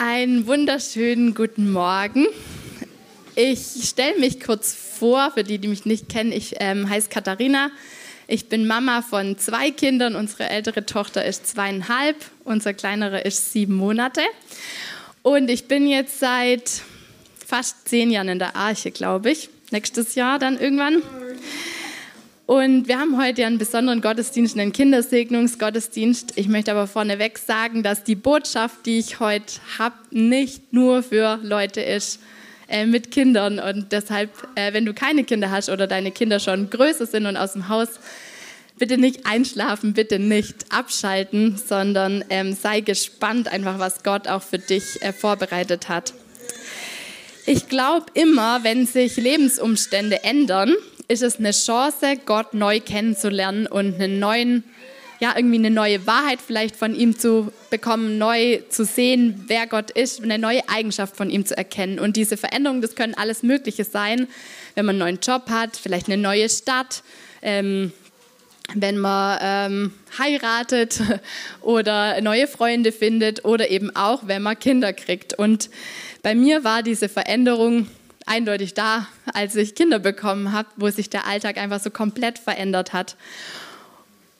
Einen wunderschönen guten Morgen. Ich stelle mich kurz vor, für die, die mich nicht kennen. Ich ähm, heiße Katharina. Ich bin Mama von zwei Kindern. Unsere ältere Tochter ist zweieinhalb, unser kleinerer ist sieben Monate. Und ich bin jetzt seit fast zehn Jahren in der Arche, glaube ich. Nächstes Jahr dann irgendwann. Und wir haben heute einen besonderen Gottesdienst, einen Kindersegnungsgottesdienst. Ich möchte aber vorneweg sagen, dass die Botschaft, die ich heute habe, nicht nur für Leute ist äh, mit Kindern. Und deshalb, äh, wenn du keine Kinder hast oder deine Kinder schon größer sind und aus dem Haus, bitte nicht einschlafen, bitte nicht abschalten, sondern ähm, sei gespannt einfach, was Gott auch für dich äh, vorbereitet hat. Ich glaube immer, wenn sich Lebensumstände ändern, ist es eine Chance, Gott neu kennenzulernen und einen neuen, ja, irgendwie eine neue Wahrheit vielleicht von ihm zu bekommen, neu zu sehen, wer Gott ist, eine neue Eigenschaft von ihm zu erkennen. Und diese Veränderungen, das können alles Mögliche sein, wenn man einen neuen Job hat, vielleicht eine neue Stadt, ähm, wenn man ähm, heiratet oder neue Freunde findet oder eben auch, wenn man Kinder kriegt. Und bei mir war diese Veränderung eindeutig da, als ich Kinder bekommen habe, wo sich der Alltag einfach so komplett verändert hat.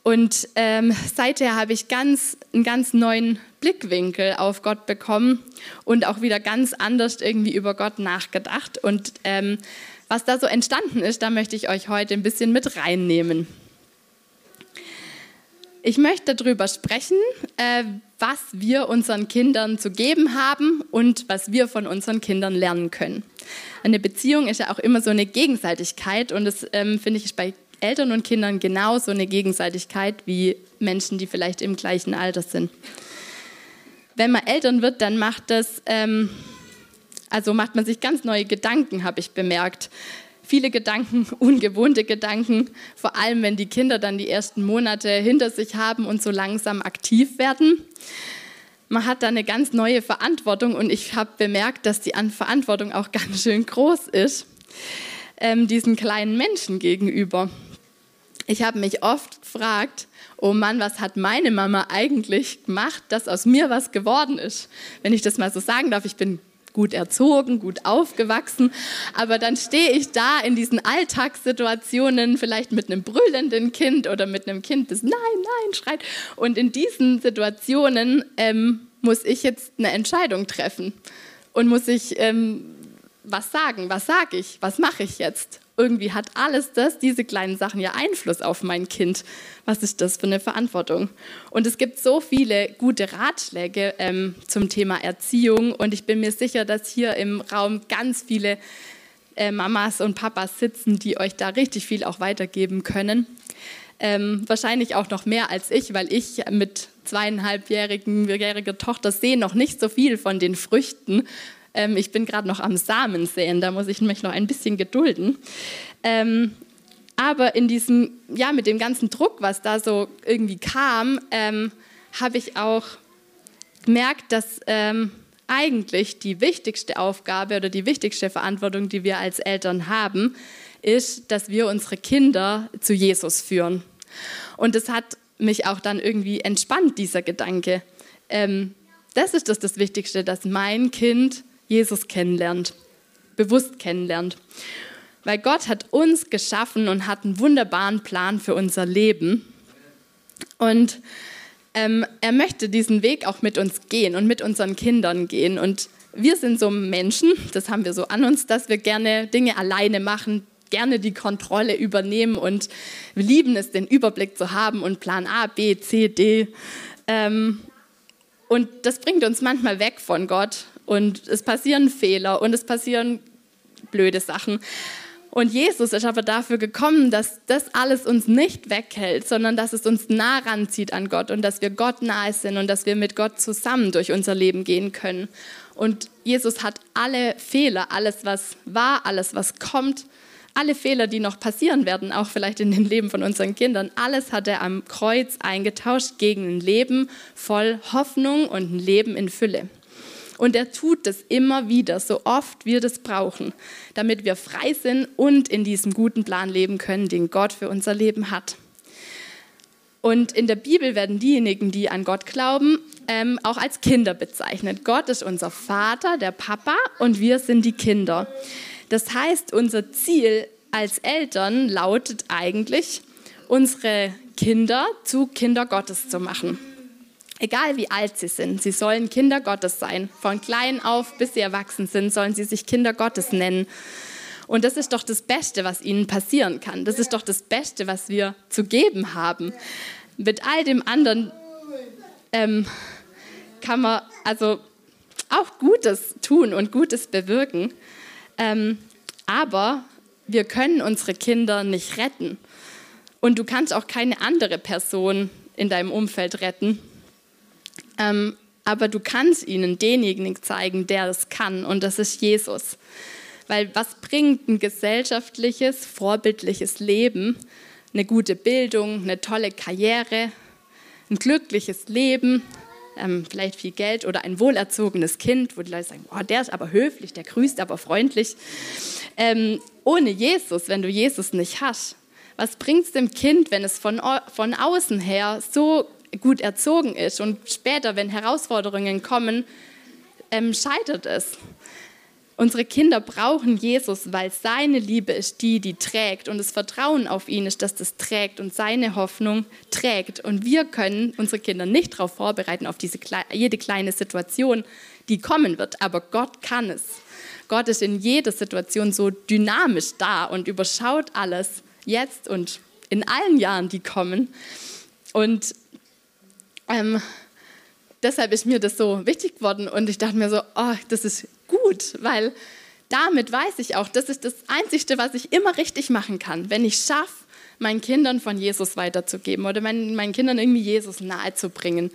Und ähm, seither habe ich ganz, einen ganz neuen Blickwinkel auf Gott bekommen und auch wieder ganz anders irgendwie über Gott nachgedacht. Und ähm, was da so entstanden ist, da möchte ich euch heute ein bisschen mit reinnehmen. Ich möchte darüber sprechen, äh, was wir unseren Kindern zu geben haben und was wir von unseren Kindern lernen können. Eine Beziehung ist ja auch immer so eine Gegenseitigkeit und das ähm, finde ich bei Eltern und Kindern genauso eine Gegenseitigkeit wie Menschen, die vielleicht im gleichen Alter sind. Wenn man Eltern wird, dann macht das, ähm, also macht man sich ganz neue Gedanken, habe ich bemerkt. Viele Gedanken, ungewohnte Gedanken, vor allem wenn die Kinder dann die ersten Monate hinter sich haben und so langsam aktiv werden man hat da eine ganz neue Verantwortung und ich habe bemerkt, dass die Verantwortung auch ganz schön groß ist, ähm, diesen kleinen Menschen gegenüber. Ich habe mich oft gefragt, oh Mann, was hat meine Mama eigentlich gemacht, dass aus mir was geworden ist? Wenn ich das mal so sagen darf, ich bin gut erzogen, gut aufgewachsen, aber dann stehe ich da in diesen Alltagssituationen, vielleicht mit einem brüllenden Kind oder mit einem Kind, das Nein, Nein schreit. Und in diesen Situationen ähm, muss ich jetzt eine Entscheidung treffen und muss ich ähm, was sagen, was sage ich, was mache ich jetzt? Irgendwie hat alles das, diese kleinen Sachen ja Einfluss auf mein Kind. Was ist das für eine Verantwortung? Und es gibt so viele gute Ratschläge ähm, zum Thema Erziehung und ich bin mir sicher, dass hier im Raum ganz viele äh, Mamas und Papas sitzen, die euch da richtig viel auch weitergeben können. Ähm, wahrscheinlich auch noch mehr als ich, weil ich mit zweieinhalbjähriger Tochter sehe noch nicht so viel von den Früchten ähm, ich bin gerade noch am Samen säen, da muss ich mich noch ein bisschen gedulden. Ähm, aber in diesem, ja, mit dem ganzen Druck, was da so irgendwie kam, ähm, habe ich auch gemerkt, dass ähm, eigentlich die wichtigste Aufgabe oder die wichtigste Verantwortung, die wir als Eltern haben, ist, dass wir unsere Kinder zu Jesus führen. Und das hat mich auch dann irgendwie entspannt, dieser Gedanke. Ähm, das ist das, das Wichtigste, dass mein Kind Jesus kennenlernt, bewusst kennenlernt. Weil Gott hat uns geschaffen und hat einen wunderbaren Plan für unser Leben. Und ähm, er möchte diesen Weg auch mit uns gehen und mit unseren Kindern gehen. Und wir sind so Menschen, das haben wir so an uns, dass wir gerne Dinge alleine machen, gerne die Kontrolle übernehmen und wir lieben es, den Überblick zu haben und Plan A, B, C, D. Ähm, und das bringt uns manchmal weg von Gott und es passieren Fehler und es passieren blöde Sachen. Und Jesus ist aber dafür gekommen, dass das alles uns nicht weghält, sondern dass es uns nah ranzieht an Gott und dass wir Gott nahe sind und dass wir mit Gott zusammen durch unser Leben gehen können. Und Jesus hat alle Fehler, alles was war, alles was kommt, alle Fehler, die noch passieren werden, auch vielleicht in den Leben von unseren Kindern, alles hat er am Kreuz eingetauscht gegen ein Leben voll Hoffnung und ein Leben in Fülle. Und er tut das immer wieder, so oft wir das brauchen, damit wir frei sind und in diesem guten Plan leben können, den Gott für unser Leben hat. Und in der Bibel werden diejenigen, die an Gott glauben, ähm, auch als Kinder bezeichnet. Gott ist unser Vater, der Papa, und wir sind die Kinder. Das heißt, unser Ziel als Eltern lautet eigentlich, unsere Kinder zu Kinder Gottes zu machen. Egal wie alt sie sind, sie sollen Kinder Gottes sein. Von klein auf bis sie erwachsen sind, sollen sie sich Kinder Gottes nennen. Und das ist doch das Beste, was ihnen passieren kann. Das ist doch das Beste, was wir zu geben haben. Mit all dem anderen ähm, kann man also auch Gutes tun und Gutes bewirken. Ähm, aber wir können unsere Kinder nicht retten. Und du kannst auch keine andere Person in deinem Umfeld retten. Ähm, aber du kannst ihnen denjenigen zeigen, der es kann. Und das ist Jesus. Weil was bringt ein gesellschaftliches, vorbildliches Leben? Eine gute Bildung, eine tolle Karriere, ein glückliches Leben, ähm, vielleicht viel Geld oder ein wohlerzogenes Kind, wo die Leute sagen, oh, der ist aber höflich, der grüßt aber freundlich. Ähm, ohne Jesus, wenn du Jesus nicht hast, was bringt es dem Kind, wenn es von, von außen her so gut erzogen ist und später, wenn Herausforderungen kommen, ähm, scheitert es? Unsere Kinder brauchen Jesus, weil seine Liebe ist die, die trägt und das Vertrauen auf ihn ist, dass das trägt und seine Hoffnung trägt. Und wir können unsere Kinder nicht darauf vorbereiten, auf diese, jede kleine Situation, die kommen wird. Aber Gott kann es. Gott ist in jeder Situation so dynamisch da und überschaut alles jetzt und in allen Jahren, die kommen. Und ähm, deshalb ist mir das so wichtig geworden und ich dachte mir so, oh, das ist gut, weil damit weiß ich auch, das ist das Einzige, was ich immer richtig machen kann, wenn ich schaffe, meinen Kindern von Jesus weiterzugeben oder meinen, meinen Kindern irgendwie Jesus nahezubringen.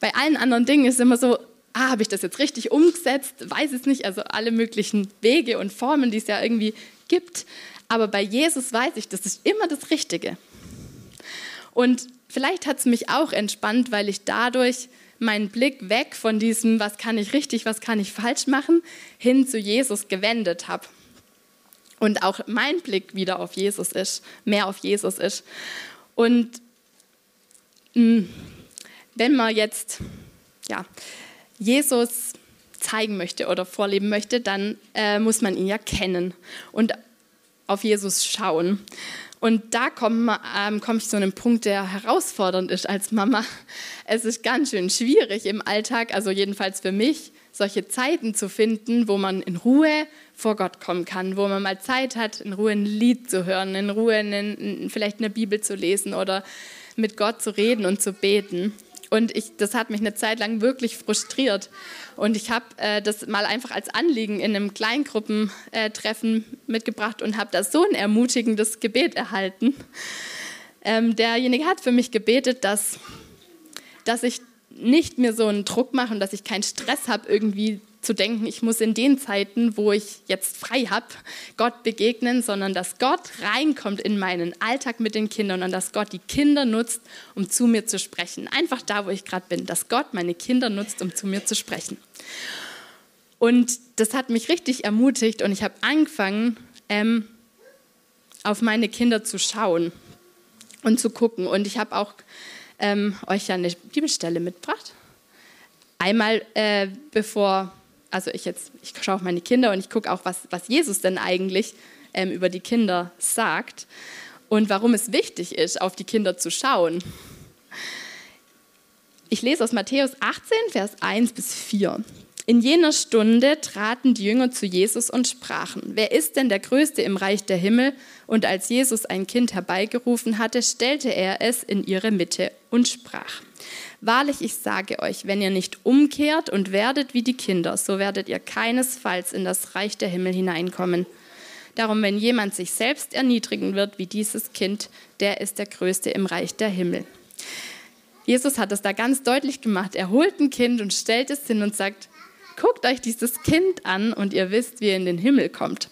Bei allen anderen Dingen ist es immer so, ah, habe ich das jetzt richtig umgesetzt? Weiß es nicht, also alle möglichen Wege und Formen, die es ja irgendwie gibt. Aber bei Jesus weiß ich, das ist immer das Richtige. Und vielleicht hat es mich auch entspannt, weil ich dadurch meinen Blick weg von diesem, was kann ich richtig, was kann ich falsch machen, hin zu Jesus gewendet habe. Und auch mein Blick wieder auf Jesus ist, mehr auf Jesus ist. Und mm, wenn man jetzt ja, Jesus zeigen möchte oder vorleben möchte, dann äh, muss man ihn ja kennen und auf Jesus schauen. Und da komme ähm, komm ich zu einem Punkt, der herausfordernd ist als Mama. Es ist ganz schön schwierig im Alltag, also jedenfalls für mich, solche Zeiten zu finden, wo man in Ruhe vor Gott kommen kann, wo man mal Zeit hat, in Ruhe ein Lied zu hören, in Ruhe einen, vielleicht eine Bibel zu lesen oder mit Gott zu reden und zu beten. Und ich, das hat mich eine Zeit lang wirklich frustriert. Und ich habe äh, das mal einfach als Anliegen in einem Kleingruppentreffen äh, mitgebracht und habe da so ein ermutigendes Gebet erhalten. Ähm, derjenige hat für mich gebetet, dass, dass ich nicht mir so einen Druck mache und dass ich keinen Stress habe, irgendwie zu denken, ich muss in den Zeiten, wo ich jetzt frei habe, Gott begegnen, sondern dass Gott reinkommt in meinen Alltag mit den Kindern und dass Gott die Kinder nutzt, um zu mir zu sprechen. Einfach da, wo ich gerade bin, dass Gott meine Kinder nutzt, um zu mir zu sprechen. Und das hat mich richtig ermutigt und ich habe angefangen, ähm, auf meine Kinder zu schauen und zu gucken. Und ich habe auch ähm, euch ja eine Bibelstelle mitgebracht. Einmal, äh, bevor also ich jetzt, ich schaue auf meine Kinder und ich gucke auch, was, was Jesus denn eigentlich ähm, über die Kinder sagt und warum es wichtig ist, auf die Kinder zu schauen. Ich lese aus Matthäus 18, Vers 1 bis 4. In jener Stunde traten die Jünger zu Jesus und sprachen, wer ist denn der Größte im Reich der Himmel? Und als Jesus ein Kind herbeigerufen hatte, stellte er es in ihre Mitte und sprach, Wahrlich, ich sage euch, wenn ihr nicht umkehrt und werdet wie die Kinder, so werdet ihr keinesfalls in das Reich der Himmel hineinkommen. Darum, wenn jemand sich selbst erniedrigen wird wie dieses Kind, der ist der Größte im Reich der Himmel. Jesus hat es da ganz deutlich gemacht. Er holt ein Kind und stellt es hin und sagt, guckt euch dieses Kind an und ihr wisst, wie er in den Himmel kommt.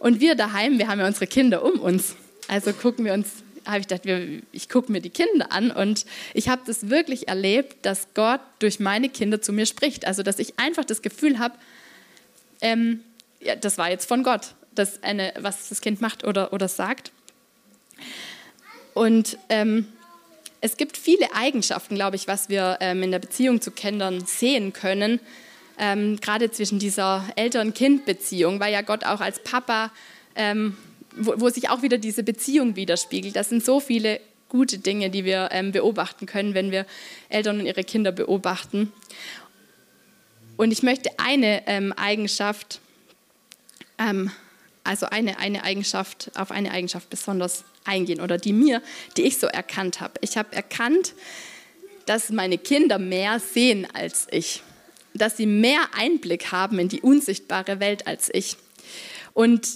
Und wir daheim, wir haben ja unsere Kinder um uns. Also gucken wir uns habe ich gedacht, ich gucke mir die Kinder an und ich habe das wirklich erlebt, dass Gott durch meine Kinder zu mir spricht. Also dass ich einfach das Gefühl habe, ähm, ja, das war jetzt von Gott, das eine, was das Kind macht oder, oder sagt. Und ähm, Es gibt viele Eigenschaften, glaube ich, was wir ähm, in der Beziehung zu Kindern sehen können, ähm, gerade zwischen dieser Eltern-Kind-Beziehung, weil ja Gott auch als Papa, ähm, wo, wo, sich auch wieder diese Beziehung widerspiegelt. Das sind so viele gute Dinge, die wir ähm, beobachten können, wenn wir Eltern und ihre Kinder beobachten. Und ich möchte eine ähm, Eigenschaft, ähm, also eine, eine Eigenschaft, auf eine Eigenschaft besonders eingehen oder die mir, die ich so erkannt habe. Ich habe erkannt, dass meine Kinder mehr sehen als ich, dass sie mehr Einblick haben in die unsichtbare Welt als ich. Und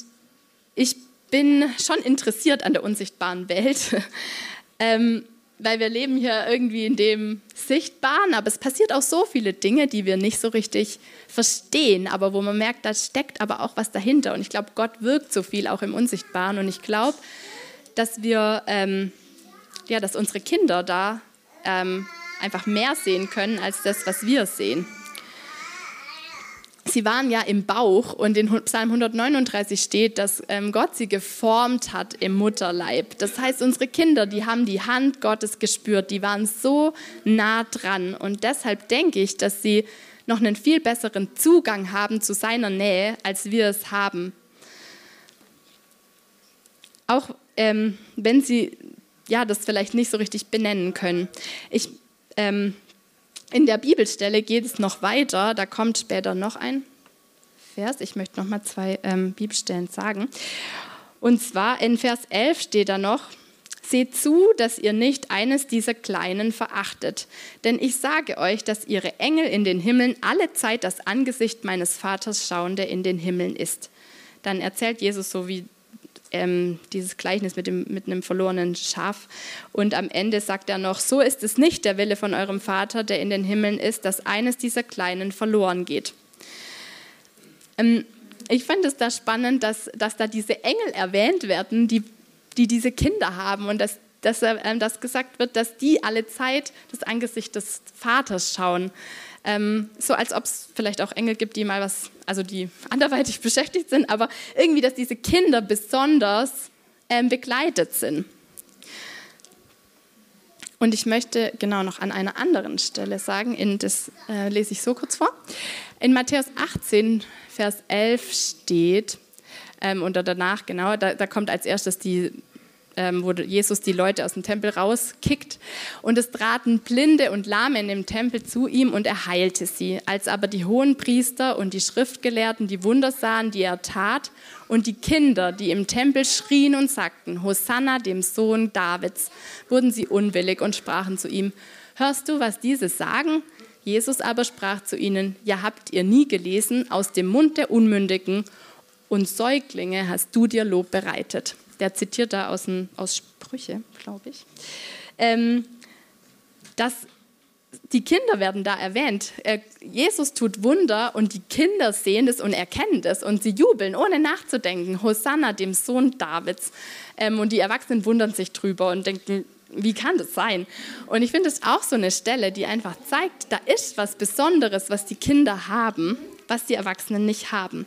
ich bin schon interessiert an der unsichtbaren Welt. ähm, weil wir leben hier irgendwie in dem Sichtbaren, aber es passiert auch so viele Dinge, die wir nicht so richtig verstehen, aber wo man merkt, da steckt aber auch was dahinter. Und ich glaube, Gott wirkt so viel auch im Unsichtbaren. Und ich glaube, dass wir, ähm, ja, dass unsere Kinder da ähm, einfach mehr sehen können als das, was wir sehen sie waren ja im Bauch und in Psalm 139 steht, dass ähm, Gott sie geformt hat im Mutterleib. Das heißt, unsere Kinder, die haben die Hand Gottes gespürt, die waren so nah dran und deshalb denke ich, dass sie noch einen viel besseren Zugang haben zu seiner Nähe, als wir es haben. Auch ähm, wenn sie ja das vielleicht nicht so richtig benennen können. Ich ähm, in der Bibelstelle geht es noch weiter, da kommt später noch ein Vers. Ich möchte noch mal zwei ähm, Bibelstellen sagen. Und zwar in Vers 11 steht da noch, Seht zu, dass ihr nicht eines dieser Kleinen verachtet. Denn ich sage euch, dass ihre Engel in den Himmeln alle Zeit das Angesicht meines Vaters schauen, der in den Himmeln ist. Dann erzählt Jesus so wie ähm, dieses Gleichnis mit, dem, mit einem verlorenen Schaf. Und am Ende sagt er noch, so ist es nicht der Wille von eurem Vater, der in den Himmeln ist, dass eines dieser Kleinen verloren geht. Ähm, ich finde es da spannend, dass, dass da diese Engel erwähnt werden, die, die diese Kinder haben und dass, dass, äh, dass gesagt wird, dass die alle Zeit das Angesicht des Vaters schauen. Ähm, so als ob es vielleicht auch Engel gibt, die mal was, also die anderweitig beschäftigt sind, aber irgendwie, dass diese Kinder besonders ähm, begleitet sind. Und ich möchte genau noch an einer anderen Stelle sagen, in das äh, lese ich so kurz vor. In Matthäus 18, Vers 11 steht, ähm, und danach, genau, da, da kommt als erstes die ähm, wo Jesus die Leute aus dem Tempel rauskickt. Und es traten Blinde und Lahme in dem Tempel zu ihm und er heilte sie. Als aber die hohen Priester und die Schriftgelehrten die Wunder sahen, die er tat, und die Kinder, die im Tempel schrien und sagten, Hosanna dem Sohn Davids, wurden sie unwillig und sprachen zu ihm, hörst du, was diese sagen? Jesus aber sprach zu ihnen, ja habt ihr nie gelesen, aus dem Mund der Unmündigen und Säuglinge hast du dir Lob bereitet der zitiert da aus, ein, aus Sprüche, glaube ich, ähm, dass die Kinder werden da erwähnt. Äh, Jesus tut Wunder und die Kinder sehen es und erkennen es und sie jubeln, ohne nachzudenken. Hosanna, dem Sohn Davids. Ähm, und die Erwachsenen wundern sich drüber und denken, wie kann das sein? Und ich finde es auch so eine Stelle, die einfach zeigt, da ist was Besonderes, was die Kinder haben, was die Erwachsenen nicht haben.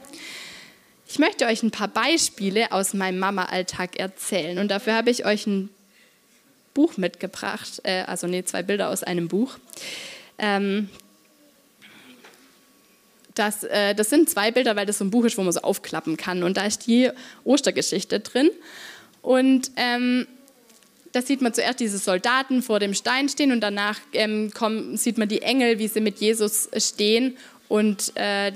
Ich möchte euch ein paar Beispiele aus meinem Mama-Alltag erzählen. Und dafür habe ich euch ein Buch mitgebracht, äh, also nee, zwei Bilder aus einem Buch. Ähm, das, äh, das sind zwei Bilder, weil das so ein Buch ist, wo man so aufklappen kann. Und da ist die Ostergeschichte drin. Und ähm, da sieht man zuerst diese Soldaten vor dem Stein stehen und danach ähm, kommen, sieht man die Engel, wie sie mit Jesus stehen und äh,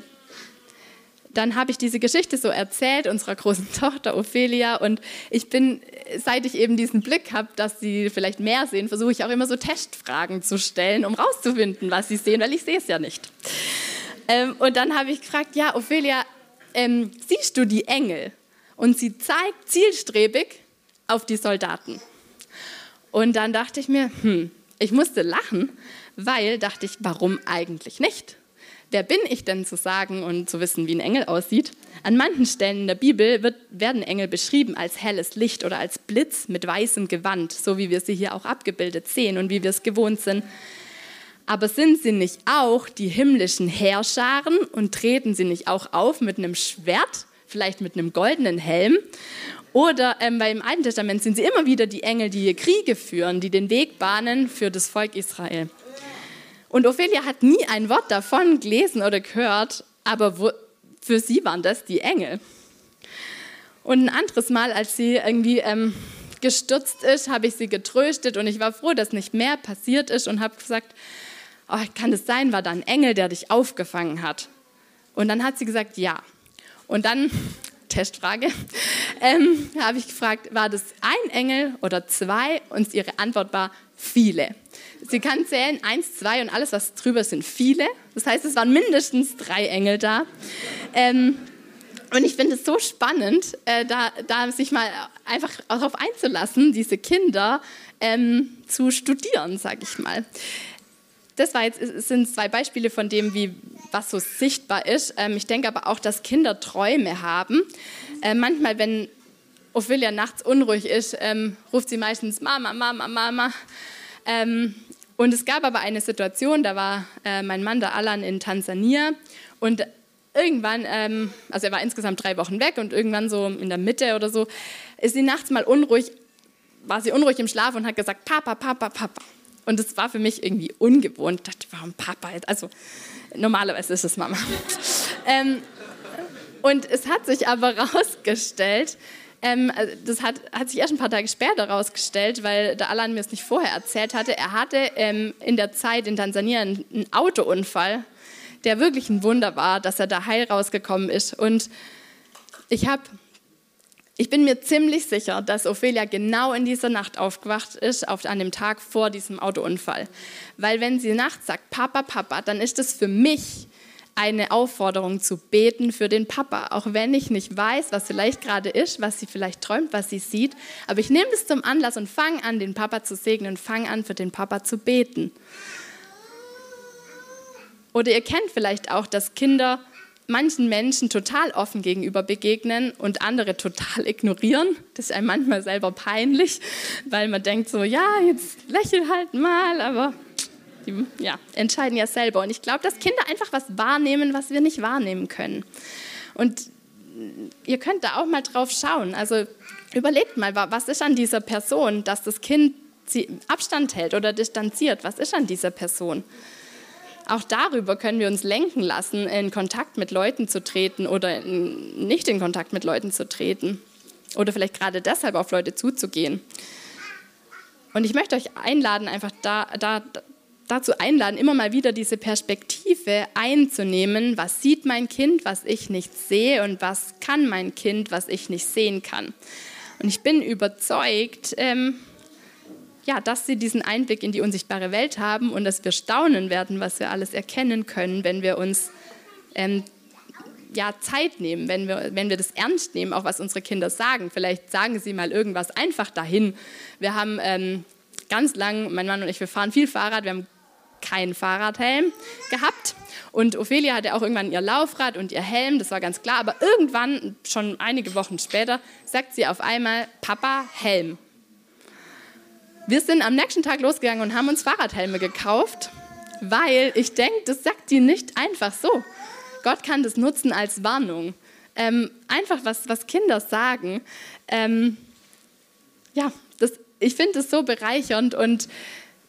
dann habe ich diese Geschichte so erzählt unserer großen Tochter Ophelia und ich bin, seit ich eben diesen Blick habe, dass sie vielleicht mehr sehen, versuche ich auch immer so Testfragen zu stellen, um rauszufinden, was sie sehen, weil ich sehe es ja nicht. Ähm, und dann habe ich gefragt, ja Ophelia, ähm, siehst du die Engel? Und sie zeigt zielstrebig auf die Soldaten. Und dann dachte ich mir, hm, ich musste lachen, weil dachte ich, warum eigentlich nicht? Wer bin ich denn zu sagen und zu wissen, wie ein Engel aussieht? An manchen Stellen in der Bibel wird, werden Engel beschrieben als helles Licht oder als Blitz mit weißem Gewand, so wie wir sie hier auch abgebildet sehen und wie wir es gewohnt sind. Aber sind sie nicht auch die himmlischen Heerscharen und treten sie nicht auch auf mit einem Schwert, vielleicht mit einem goldenen Helm? Oder ähm, beim Alten Testament sind sie immer wieder die Engel, die Kriege führen, die den Weg bahnen für das Volk Israel. Und Ophelia hat nie ein Wort davon gelesen oder gehört, aber wo, für sie waren das die Engel. Und ein anderes Mal, als sie irgendwie ähm, gestürzt ist, habe ich sie getröstet und ich war froh, dass nicht mehr passiert ist und habe gesagt, oh, kann es sein, war da ein Engel, der dich aufgefangen hat? Und dann hat sie gesagt, ja. Und dann, Testfrage, ähm, habe ich gefragt, war das ein Engel oder zwei? Und ihre Antwort war viele. Sie kann zählen, eins, zwei und alles, was drüber sind viele. Das heißt, es waren mindestens drei Engel da. Ähm, und ich finde es so spannend, äh, da, da, sich mal einfach darauf einzulassen, diese Kinder ähm, zu studieren, sage ich mal. Das war jetzt, sind zwei Beispiele von dem, wie, was so sichtbar ist. Ähm, ich denke aber auch, dass Kinder Träume haben. Äh, manchmal, wenn Ophelia nachts unruhig ist, ähm, ruft sie meistens Mama, Mama, Mama. Ähm, und es gab aber eine Situation, da war äh, mein Mann, der Alan, in Tansania und irgendwann, ähm, also er war insgesamt drei Wochen weg und irgendwann so in der Mitte oder so, ist sie nachts mal unruhig, war sie unruhig im Schlaf und hat gesagt, Papa, Papa, Papa. Und das war für mich irgendwie ungewohnt. Ich dachte, warum Papa? Also normalerweise ist es Mama. ähm, und es hat sich aber herausgestellt, ähm, das hat, hat, sich erst ein paar Tage später herausgestellt, weil der Alan mir es nicht vorher erzählt hatte. Er hatte ähm, in der Zeit in Tansania einen, einen Autounfall der wirklich ein Wunder war, dass er da heil rausgekommen ist. Und ich habe ich bin mir ziemlich sicher, dass Ophelia genau in dieser Nacht aufgewacht ist, auf, an dem Tag vor diesem Autounfall. Weil wenn sie nachts sagt, Papa, Papa, dann ist es für mich eine Aufforderung zu beten für den Papa. Auch wenn ich nicht weiß, was vielleicht gerade ist, was sie vielleicht träumt, was sie sieht. Aber ich nehme es zum Anlass und fange an, den Papa zu segnen und fange an, für den Papa zu beten. Oder ihr kennt vielleicht auch, dass Kinder manchen Menschen total offen gegenüber begegnen und andere total ignorieren. Das ist einem manchmal selber peinlich, weil man denkt so, ja, jetzt lächel halt mal, aber die ja, entscheiden ja selber. Und ich glaube, dass Kinder einfach was wahrnehmen, was wir nicht wahrnehmen können. Und ihr könnt da auch mal drauf schauen. Also überlegt mal, was ist an dieser Person, dass das Kind Abstand hält oder distanziert? Was ist an dieser Person? Auch darüber können wir uns lenken lassen, in Kontakt mit Leuten zu treten oder in, nicht in Kontakt mit Leuten zu treten. Oder vielleicht gerade deshalb auf Leute zuzugehen. Und ich möchte euch einladen, einfach da, da, dazu einladen, immer mal wieder diese Perspektive einzunehmen. Was sieht mein Kind, was ich nicht sehe und was kann mein Kind, was ich nicht sehen kann. Und ich bin überzeugt, ähm, ja, dass sie diesen Einblick in die unsichtbare Welt haben und dass wir staunen werden, was wir alles erkennen können, wenn wir uns ähm, ja, Zeit nehmen, wenn wir, wenn wir das ernst nehmen, auch was unsere Kinder sagen. Vielleicht sagen sie mal irgendwas einfach dahin. Wir haben ähm, ganz lang, mein Mann und ich, wir fahren viel Fahrrad, wir haben keinen Fahrradhelm gehabt. Und Ophelia hatte auch irgendwann ihr Laufrad und ihr Helm, das war ganz klar. Aber irgendwann, schon einige Wochen später, sagt sie auf einmal, Papa, Helm. Wir sind am nächsten Tag losgegangen und haben uns Fahrradhelme gekauft, weil ich denke, das sagt die nicht einfach so. Gott kann das nutzen als Warnung. Ähm, einfach was, was Kinder sagen. Ähm, ja, das, ich finde es so bereichernd und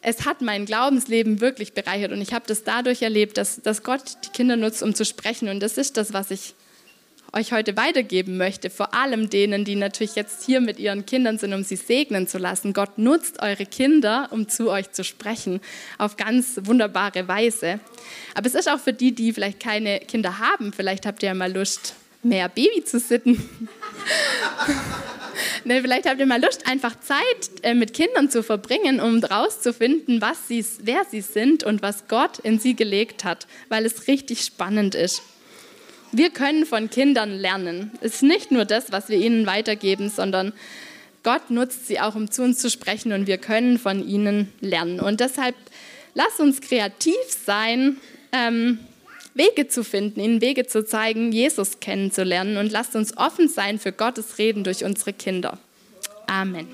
es hat mein Glaubensleben wirklich bereichert und ich habe das dadurch erlebt, dass, dass Gott die Kinder nutzt, um zu sprechen und das ist das, was ich euch heute weitergeben möchte, vor allem denen, die natürlich jetzt hier mit ihren Kindern sind, um sie segnen zu lassen. Gott nutzt eure Kinder, um zu euch zu sprechen, auf ganz wunderbare Weise. Aber es ist auch für die, die vielleicht keine Kinder haben, vielleicht habt ihr ja mal Lust, mehr Baby zu sitten. ne, vielleicht habt ihr mal Lust, einfach Zeit äh, mit Kindern zu verbringen, um herauszufinden, was sie, wer sie sind und was Gott in sie gelegt hat, weil es richtig spannend ist. Wir können von Kindern lernen. Es ist nicht nur das, was wir ihnen weitergeben, sondern Gott nutzt sie auch, um zu uns zu sprechen und wir können von ihnen lernen. Und deshalb lass uns kreativ sein, ähm, Wege zu finden, ihnen Wege zu zeigen, Jesus kennenzulernen und lasst uns offen sein für Gottes Reden durch unsere Kinder. Amen.